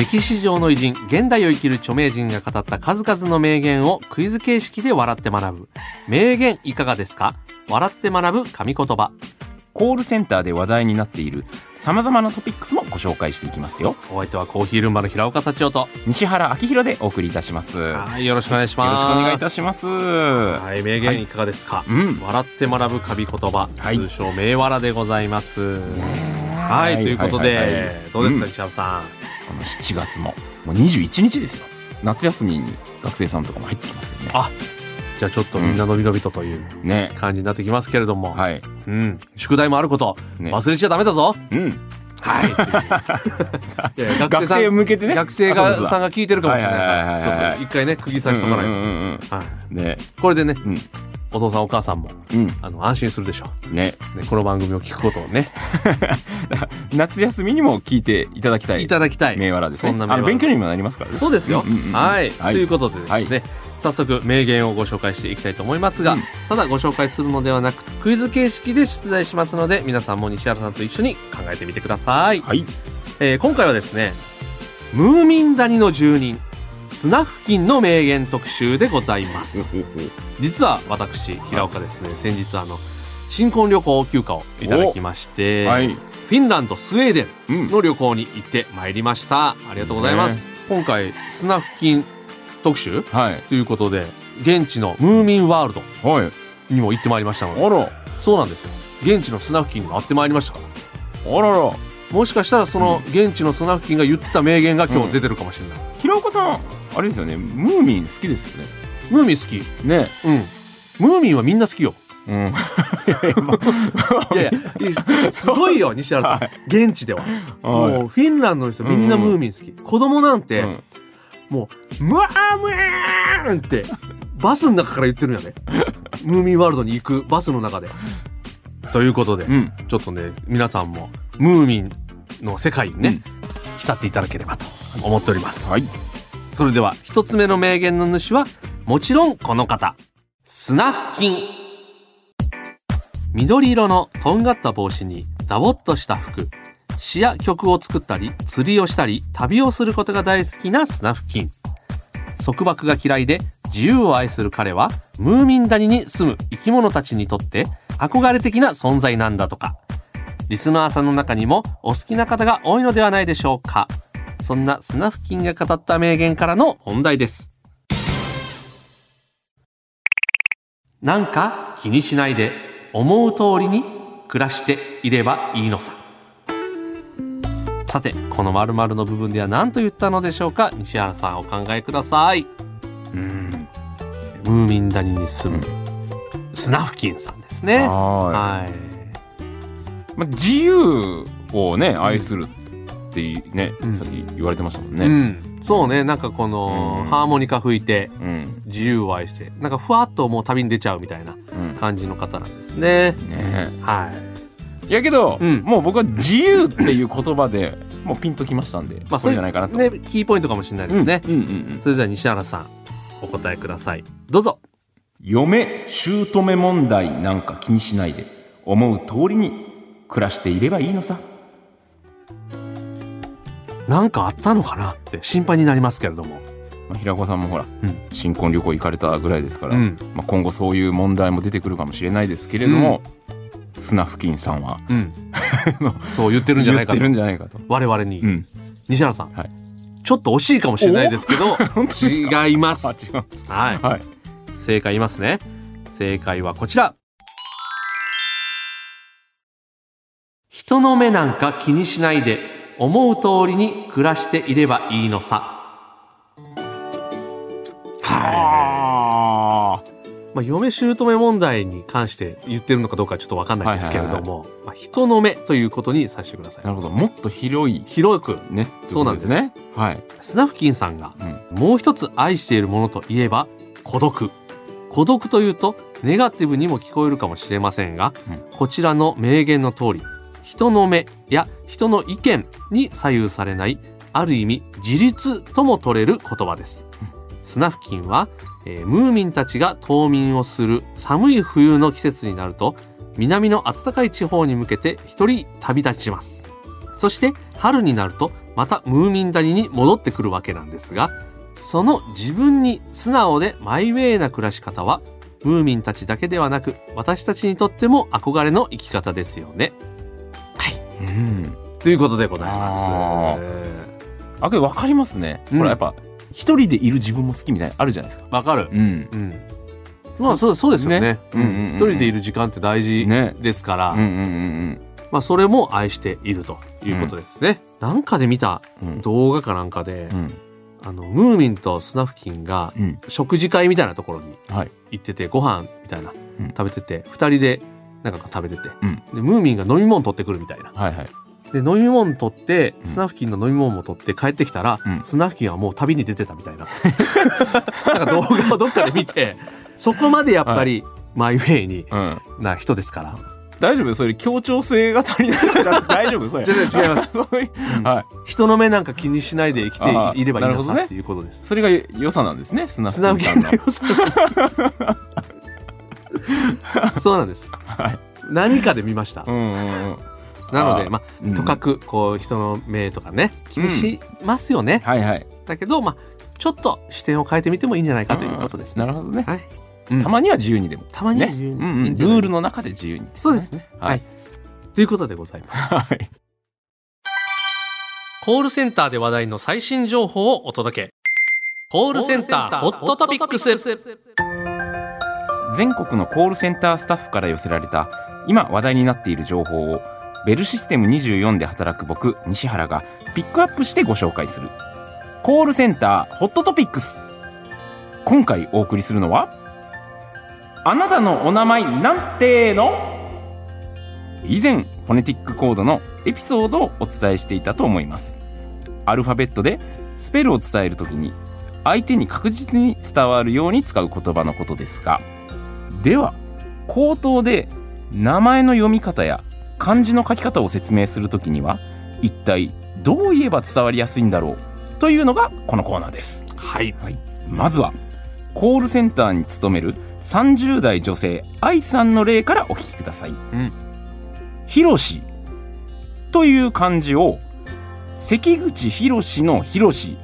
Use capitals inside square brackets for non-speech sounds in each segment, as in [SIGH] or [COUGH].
歴史上の偉人現代を生きる著名人が語った数々の名言をクイズ形式で笑って学ぶ。名言いかがですか？笑って学ぶ神言葉。コールセンターで話題になっている様々なトピックスもご紹介していきますよ。お相手はコーヒールンバの平岡幸男と。西原明宏でお送りいたします。よはいよろしくお願いします。ろしくお願いいたします。ははい名言いかがですか、うん。笑って学ぶ神言葉、はい。通称名笑でございます。はい、ということで、はいはいはいどうですか、ん。石原さん？この7月も。もう21日ですよ。夏休みに学生さんとかも入ってきますよね。あじゃあちょっとみんなのびのびとというね。感じになってきますけれども、はい。うん、宿題もあること、ね。忘れちゃダメだぞ。うん。はい。[LAUGHS] 学生向けてね。学生がさんが聞いてるかもしれないからちょっと一回ね釘刺しとかないと、うんうんうんうん。はい、ね。これでねうんお父さんお母さんもうん。あの安心するでしょねう、ね、この番組を聞くことをね。[LAUGHS] 夏休みにも聞いていただきたい。いただきたい。銘柄ですね。そんな勉強にもなりますからね。そうですよ、うんうんうんはい、はい。ということでですね、早速名言をご紹介していきたいと思いますが、うん。ただご紹介するのではなくクイズ形式で出題しますので皆さんも西原さんと一緒に考えてみてください、はい。えー今回はですねムーミン谷の住人スナフキンの名言特集でございます。[LAUGHS] 実は私平岡ですね。先日あの新婚旅行休暇をいただきまして、はい。フィンランドスウェーデンうん。の旅行に行ってまいりました。ありがとうございます、今回スナフキン特集はい。ということで現地のムーミンワールドはい。にも行ってまいりましたので。あら。そうなんですよ。現地のスナフキンにも会ってまいりましたから。あらら。もしかしたらその現地のスナフキンが言ってた名言が今日出てるかもしれない、平岡さんあれですよね。ムーミン好きですよね。ムーミン好き。ね。うん。ムーミンはみんな好きよ。うん。[LAUGHS] いやいやすごいよ西原さん、はい。現地では、もうフィンランドの人みんなムーミン好き、子供なんて、うん。もう、ムワーンって、バスの中から言ってるんやね。ムーミンワールドに行くバスの中で。ということで、うん。ちょっとね、皆さんも、ムーミンの世界にね、浸っていただければと思っております。はいそれでは、一つ目の名言の主は、もちろんこの方。スナフキン。緑色のとんがった帽子にダボっとした服。詩や曲を作ったり、釣りをしたり、旅をすることが大好きなスナフキン。束縛が嫌いで自由を愛する彼は、ムーミン谷に住む生き物たちにとって憧れ的な存在なんだとか。リスナーさんの中にもお好きな方が多いのではないでしょうか。そんなスナフキンが語った名言からの問題です。なんか気にしないで思う通りに暮らしていればいいのさ。さて、この〇〇の部分では何と言ったのでしょうか？西原さんお考えください。うんムーミン谷に住むスナフキンさんですね。ははい。いまあ自由をね愛するっていうねうんさっき言われてましたもんうねん。そうね、なんかこの、うんハーモニカ吹いてうん自由を愛して、なんかふわっともう旅に出ちゃうみたいなうん感じの方なんですね。ねはい。いやけどうんもう僕は自由っていう言葉でもうピンときましたんでまあ、これじゃないかなとね、キーポイントかもしれないですね。うんうんうんそれでは西原さん、お答えください。どうぞ。嫁姑問題なんか気にしないで思う通りに暮らしていればいいのさなんかあったのかなって心配になりますけれども。まあ、平子さんもほら、うん新婚旅行行かれたぐらいですから、うん。まあ、今後そういう問題も出てくるかもしれないですけれども、スナフキンさんはうん。[LAUGHS] そう言ってるんじゃないかと言ってる。んじゃないかと。我々に。うん、西原さん、はいちょっと惜しいかもしれないですけど、違います。[LAUGHS] はい。はい正解言いますね。正解はこちら。人の目なんか気にしないで思う通りに暮らしていればいいのさ。あまあ、嫁姑問題に関して言ってるのかどうかはちょっとわかんないですけれども、まあ、人の目ということにさせてください。な。るほど。もっと広い広く、ね。そうなんですね。はい、スナフキンさんがうん。もう一つ愛しているものといえば孤独。孤独というとネガティブにも聞こえるかもしれませんが、うん。こちらの名言の通り人の目や人の意見に左右されないある意味自立とも取れる言葉です、スナフキンは、えームーミンたちが冬眠をする寒い冬の季節になると南の暖かい地方に向けて一人旅立ちますそして春になるとまたムーミン谷に戻ってくるわけなんですがその自分に素直でマイウェイな暮らし方はムーミンたちだけではなく私たちにとっても憧れの生き方ですよね。うん。ということでございあます。あこれ分かりますね、うん。ほらやっぱ一人でいる自分も好きみたいなのあるじゃないですか。わかる。うん。うん。まあそうそうですよね。ね。うん。うんうんうん一人でいる時間って大事ね。ですから、うんうんうんまあそれも愛しているということですね。なんかで見たうんうん。動画かなんかで、うん。あのムーミンとスナフキンがうん。食事会みたいなところにはい。行っててご飯みたいな、うん。食べてて二人でなんか食べてて、うん。でムーミンが飲み物取ってくるみたいな。はいはい。で飲み物取ってうん。スナフキンの飲み物も取って帰ってきたら、うん。スナフキンはもう旅に出てたみたいな。[LAUGHS] なんか動画をどっかで見てそこまでやっぱりマイウェイにうん。な人ですから。大丈夫？それ協調性が足りない？か [LAUGHS] ら大丈夫？それ。全然違います。[LAUGHS] はい。人の目なんか気にしないで生きていればいいなるほどね。っていうことです。それが良さなんですねスナフキンのの良さそうなんです。はい何かで見ました？う。んうんうんなので、まあ、うんとかく、こう、人の目とかね、気にしますよね。はいはいだけど、まあ、ちょっと視点を変えてみてもいいんじゃないかということですね。なるほどねはい。たまには自由にでもたまにはね自由にうんうんルールの中で自由にそうですね。はいはい。ということでございます。はいコールセンターで話題の最新情報をお届け。コールセンターホットトピックス。全国のコールセンタースタッフから寄せられた今話題になっている情報をベルシステム24で働く僕西原がピックアップしてご紹介する。コールセンターホットトピックス。今回お送りするのはあなたのお名前なんての？以前フォネティックコードのエピソードをお伝えしていたと思います。アルファベットでスペルを伝えるときに相手に確実に伝わるように使う言葉のことですがでは口頭で名前の読み方や漢字の書き方を説明するときには一体どう言えば伝わりやすいんだろうというのがこのコーナーですはい。まずはコールセンターに勤める30代女性愛さんの例からお聞きください。んひろしという漢字を関口博士の博士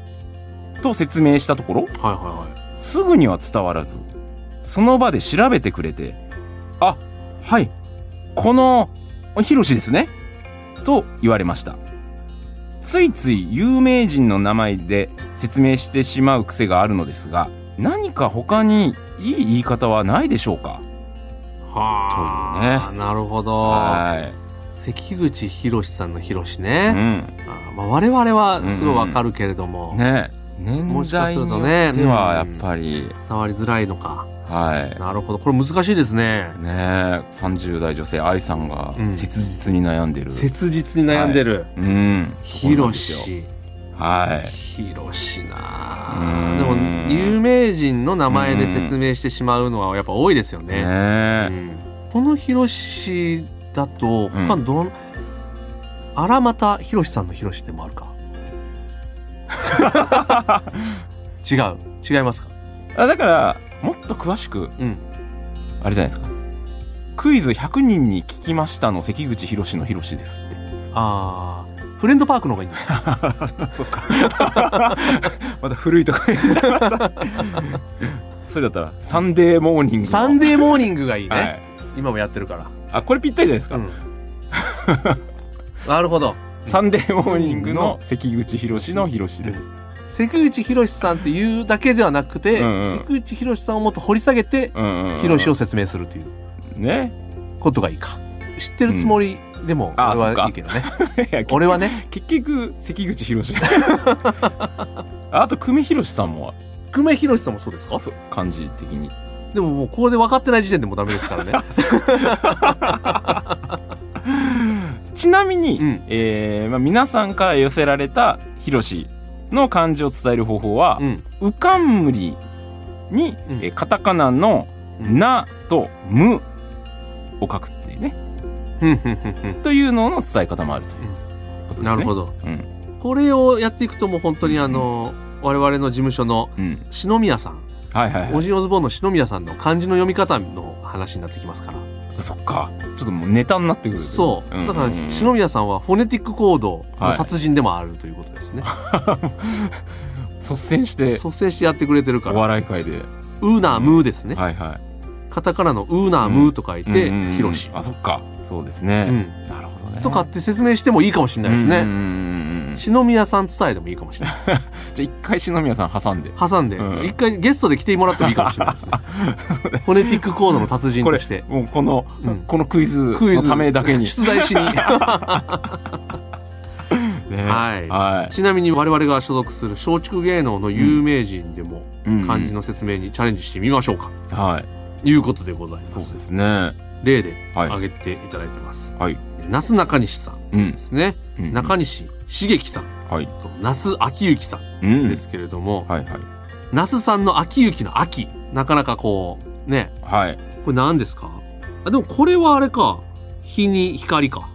と説明したところはいはいはい。すぐには伝わらずその場で調べてくれて「あはいこのひろしですね」と言われました。ついつい有名人の名前で説明してしまう癖があるのですが何か他にいい言い方はないでしょうか？はというあ、なるほど。は関口博さんの博い、うね。ん、あまあ、我々はすごいわかるけれども、ね。年もしか代によってはやっぱり、伝わりづらいのか。はいなるほど。これ難しいですね。ねえ30代女性愛さんがうん切実に悩んでる、切実に悩んでる。うんひろそうなんですよし。はいひろしなでも、有名人の名前で説明してしまうのはやっぱ多いですよね。ねうえんこのひろしだと、他うんどん、荒俣ひろしさんのひろしでもあるか。[LAUGHS] 違う。違いますか？あだからもっと詳しくうん。あれじゃないですかクイズ100人に聞きましたの関口博の博ですってああ、フレンドパークの方がいいんだ。[LAUGHS] そうか [LAUGHS] また古いとこ言っちゃいました [LAUGHS] それだったらサンデーモーニングのサンデーモーニングがいいね。はい今もやってるから。あこれぴったりじゃないですか、うん。なるほど。サンデーモーニングの関口宏の宏です、関口宏さんっていうだけではなくて、うんうん。関口宏さんをもっと掘り下げて、うんうんうん。宏を説明するという。ね。ことがいいか。知ってるつもりでも、あ俺はいいけどね。[LAUGHS] 俺はね、結局関口博 [LAUGHS] あと久米宏さんも。久米宏さんもそうですか？そう漢字的に。でももうここで分かってない時点でもうダメですからね。[LAUGHS] ちなみに、うん。えーまあ、皆さんから寄せられた「ひろし」の漢字を伝える方法はうん「うかんむり」に、うん。えカタカナの「うん。な」と「む」を書くっていうね。というのの伝え方もあるということですね。なるほど。うん。これをやっていくともう本当にあの我々の事務所のうん、篠宮さん。はいはいはい。オジンオズボーンの篠宮さんの漢字の読み方の話になってきますからそっか。ちょっともうネタになってくるそう、んんん。だから篠宮さんはフォネティックコードの達人でもあるということですね、[LAUGHS] 率先して率先してやってくれてるかおら笑い界で、ウーナームーですね、はいはい。カタカナのウーナームーと書いて、うんうんうんヒロシ、あそっか。そうですうね、ん、なるほどね。とかって説明してもいいかもしれないですね、うんうんうんうん篠宮さん伝えでもいいかもしれない。[LAUGHS] じゃあ一回篠宮さん挟んで。挟んで、うん。一回ゲストで来てもらってもいいかもしれないですね。[LAUGHS] フォネティックコードの達人ことれして。もうこの、うん。このクイズのためだけに。出題しに。[LAUGHS] ね。はい。はちなみに我々が所属する松竹芸能の有名人でも漢字の説明にチャレンジしてみましょうか、はい。いうことでございます。そうですね。例ではい。挙げていただいてます、はいなす中西さんうんですね、うん。中西茂樹さんはい。と那須昭之さうん。んですけれども、はいはい。那須さんの昭之の秋なかなかこうね。はい。これ何ですか？あでもこれはあれか。日に光か。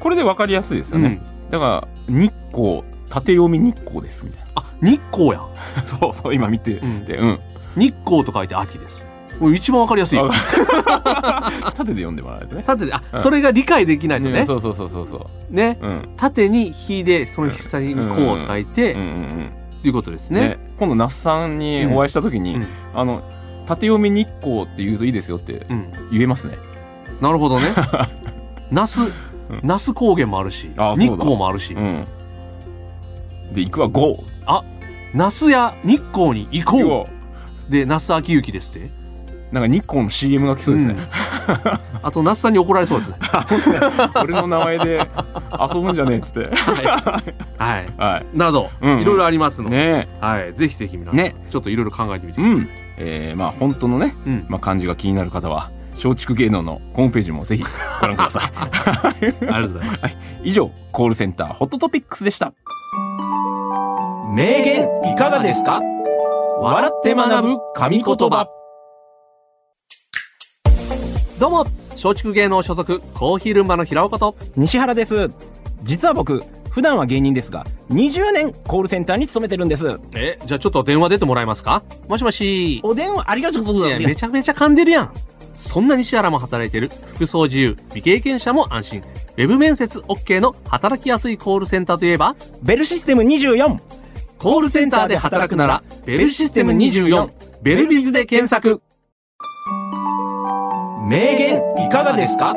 これで分かりやすいですよね、だから日光縦読み日光ですみたいあ日光や、な [LAUGHS] そうそう今見てうん。てうん。日光と書いて秋ですこれ一番わかりやすいよ。[LAUGHS] 縦で読んでもらえるとね。縦であ、うん。それが理解できないとね。うんそうそうそうそうそう。ね。うん。縦に日でその下にこうと書いて、うんうんうんということですね。ね。今度那須さんにお会いした時に、うん。あの縦読み日光って言うといいですよってうん。言えますね。なるほどね。[LAUGHS] 那須うん。那須高原もあるしあそうだ。日光もあるし、うん。で行くは GO 那須や日光に行こう。で那須昭之ですってなんか日光の CM が来そうですね、あと那須さんに怒られそうですね。[LAUGHS] 俺の名前で遊ぶんじゃねえっつって。はい。はなど、うんうん。いろいろありますいので、ね。はい、ぜひぜひ皆さん、ね。ちょっといろいろ考えてみてえうん。えー、まあ本当のね、うん。まあ、漢字が気になる方は松竹芸能のホームページもぜひご覧ください。[LAUGHS] ありがとうございます、以上コールセンターホットトピックスでした。名言いかがですか？笑って学ぶ神言葉どうも松竹芸能所属コーヒールンバの平岡と。西原です。実は僕普段は芸人ですが20年コールセンターに勤めてるんです。えじゃあちょっと電話出てもらえますか？もしもし。お電話ありがとうございます。めちゃめちゃ噛んでるやん。そんな西原も働いてる。服装自由未経験者も安心。ウェブ面接 OK の働きやすいコールセンターといえば？ベルシステム24コールセンターで働くならベルシステム24ベルビズで検索名言いかがですか？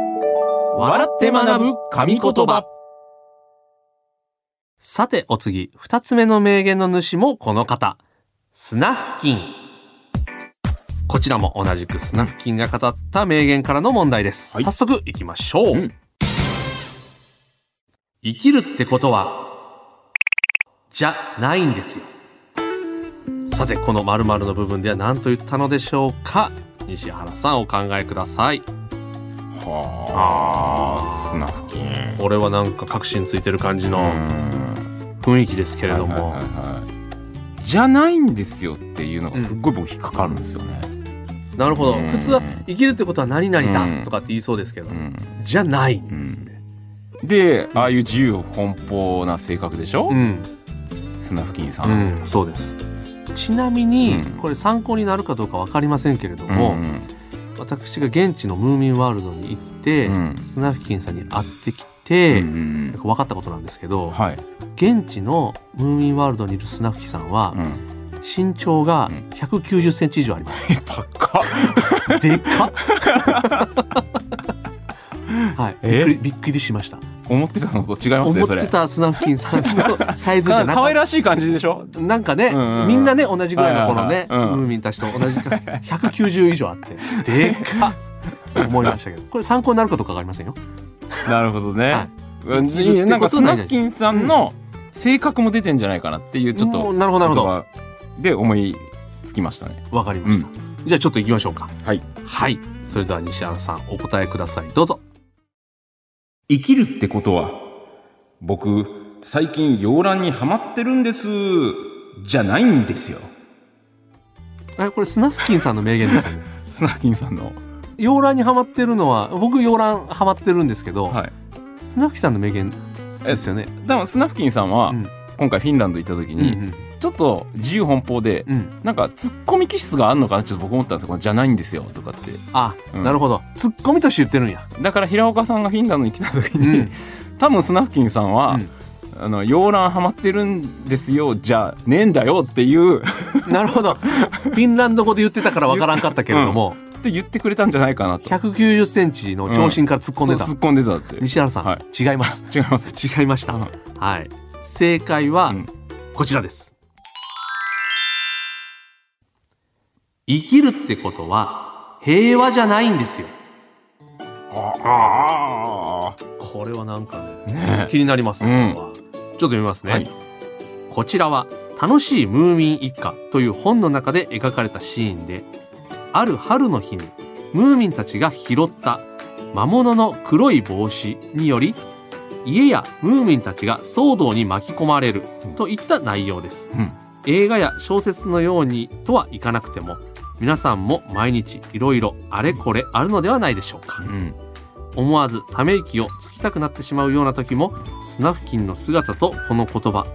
笑って学ぶ神言葉。さてお次二つ目の名言の主もこの方。スナフキンこちらも同じくスナフキンが語った名言からの問題です、はい。早速いきましょう、うん。生きるってことはじゃないんですよ。さてこの〇〇の部分では何と言ったのでしょうか？西原さんお考えください。はあスナフキン。これはなんか確信ついてる感じうのん。雰囲気ですけれども、はいはいはいはい。じゃないんですよっていうのがすっごい僕引っかかるんですよね、なるほど。うん。普通は生きるってことは何々だうん。とかって言いそうですけど、うん。じゃない、うん。でああいう自由奔放な性格でしょ、うん。スナフキンさ、うんん、そうですちなみに、うん。これ参考になるかどうか分かりませんけれども、ん私が現地のムーミンワールドに行って、うん。スナフキンさんに会ってきて、うんうん分かったことなんですけど、はい、現地のムーミンワールドにいるスナフキンさんは、うん、身長がうん。190センチ以上あります。え高っ。でかっ。[LAUGHS] はい、びっえくりびっくりしました。思ってたのと違いますねそれ。思ってたスナフキンさんのサイズじゃなかかっ可愛らしい感じでしょ？た。なんかね、うんうんうん。みんなね同じぐらいのこのね、はいはいはいうん。ムーミンたちと同じか190以上あってでかっ。と思いましたけど。[LAUGHS] これ参考になるかどうかわかりませんよ。なるほどね、なんかスナフキンさんの性格も出てんじゃないかなっていうちょっもとうなるほどなるほど。言葉で思いつきましたね。わかりました。じゃあちょっと行きましょうか。はい。はい。それでは西原さんお答えください。どうぞ。生きるってことは僕最近洋蘭にハマってるんですじゃないんですよ。えこれスナフキンさんの名言ですよね。[LAUGHS] スナフキンさんの。洋蘭にハマってるのは僕洋蘭ハマってるんですけど、はい。スナフキンさんの名言ですよね。多分スナフキンさんは、うん。今回フィンランド行った時うんに、ちょっと自由奔放で、うん。うんなんかツッコミ気質があるのかな？ちょっと僕思ったんですよ。じゃないんですよとかって。あ、うん。なるほど。ツッコミとして言ってるんや、だから平岡さんがフィンランドに来た時うに、ん。多分スナフキンさんは、うん。あの洋蘭ハマってるんですよじゃねえんだよっていうなるほど。フィンランド語で言ってたからわからんかったけれども、って言ってくれたんじゃないかなと。190センチの長身から突っ込んでた、そう突っ込んでたって西原さん、はい。違います。[LAUGHS] 違います。[LAUGHS] 違いました、うん。はい。正解はうん。こちらです、生きるってことは平和じゃないんですよ。あこれはなんかねあね。気になりますね、うん。ちょっと読みますね、はい。こちらは楽しいムーミン一家という本の中で描かれたシーンである春の日にムーミンたちが拾った魔物の黒い帽子により家やムーミンたちが騒動に巻き込まれるといった内容です、うん。映画や小説のようにとはいかなくても皆さんも毎日いろいろあれこれあるのではないでしょうか。うん。思わずため息をつきたくなってしまうような時もスナフキンの姿とこの言葉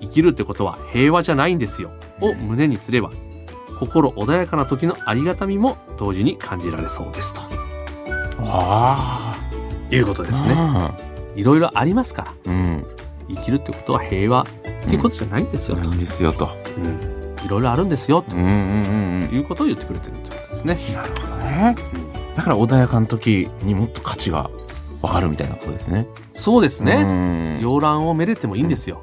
生きるってことは平和じゃないんですよを胸にすれば心穏やかな時のありがたみも同時に感じられそうですと。あいうことあですね。あいろいろありますから。うん。生きるってことは平和っていうことじゃないんですよと、ないんですよと。うんいろいろあるんですようんうんうんうん。ということを言ってくれてるってことですね。なるほどね。だから穏やかな時にもっと価値がわかるみたいなことですね。そうですね。ね洋蘭をめでてもいいんですよ。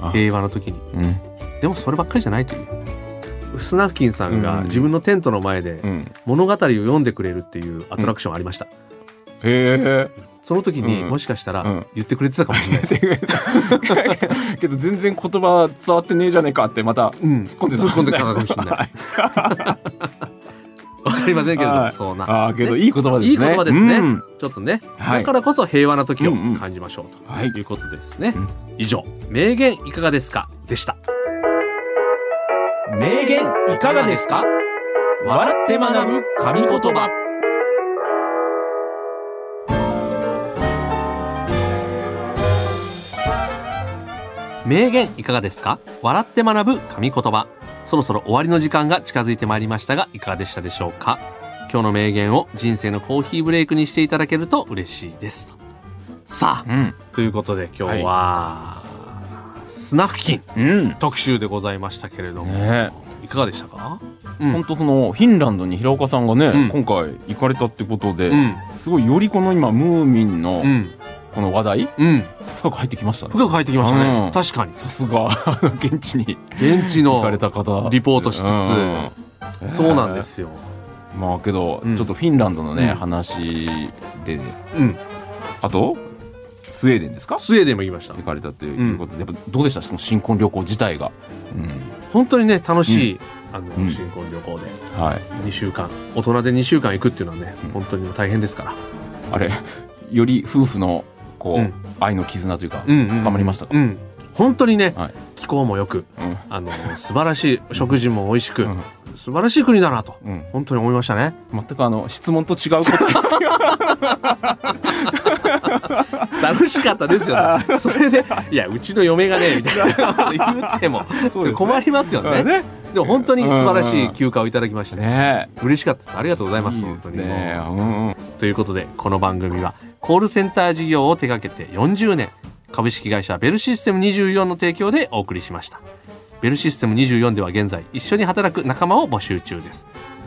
あ。平和の時に。うん。でもそればっかりじゃないという。スナフキンさんがうん。自分のテントの前でうん。物語を読んでくれるっていうアトラクションありました、へえその時にうん。もしかしたらうん。言ってくれてたかもしれないです、[LAUGHS] けど全然言葉伝わってねえじゃねえかってまたうん、突っ込んでた。突っ込んでたかもしれない。[LAUGHS] わかりませんけれども、はい。そうな。ああけどねいい言葉ですね。いい言葉ですね。うん。ちょっとね、はい。だからこそ平和な時をうんうん。感じましょうとはい。いうことですね、うん。以上。名言いかがですか？でした。名言いかがですか？笑って学ぶ神言葉名言いかがですか？笑って学ぶ神言葉。そろそろ終わりの時間が近づいてまいりましたがいかがでしたでしょうか？今日の名言を人生のコーヒーブレイクにしていただけると嬉しいですと。さあうん。ということで今日は、スナフキンうん。特集でございましたけれども、ね。いかがでしたか？うん。本当そのフィンランドに平岡さんがね、うん。今回行かれたってことで、うん。すごいよりこの今ムーミンのうんこの話題？うん。深く入ってきましたね。深く入ってきましたね、うん。確かに。さすが。[LAUGHS] 現地に。現地の行かれた方。リポートしつつ。うん。そうなんですよ、まあけど、うん。ちょっとフィンランドのね、うん。話でうん、あとスウェーデンですか？スウェーデンも言いました。行かれたということで、やっぱどうでした？その新婚旅行自体が、本当にね楽しい、あのうん。新婚旅行で。うん、はい。2週間。大人で2週間行くっていうのはね、うん。本当に大変ですから、あれより夫婦のこう、うん。愛の絆というか、うんうん深まりましたか？うん。本当にね、はい。気候もよくうん。あの素晴らしい食事も美味しく、うん。素晴らしい国だなとうん。本当に思いましたね。全くあの質問と違うこと。楽しかったですよ、ね、それでいやうちの嫁がねみたいなこと言ってもね。困りますよね。ね。でも本当に素晴らしい休暇をいただきましたねね。嬉しかったです。ありがとうございますいい本当にということでこの番組はコールセンター事業を手掛けて40年株式会社ベルシステム24の提供でお送りしました。ベルシステム24では現在一緒に働く仲間を募集中です。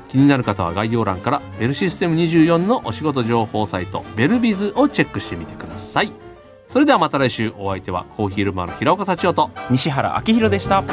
気になる方は概要欄からベルシステム24のお仕事情報サイトベルビズをチェックしてみてください。それではまた来週お相手はコーヒールマの平岡幸男と西原明宏でした。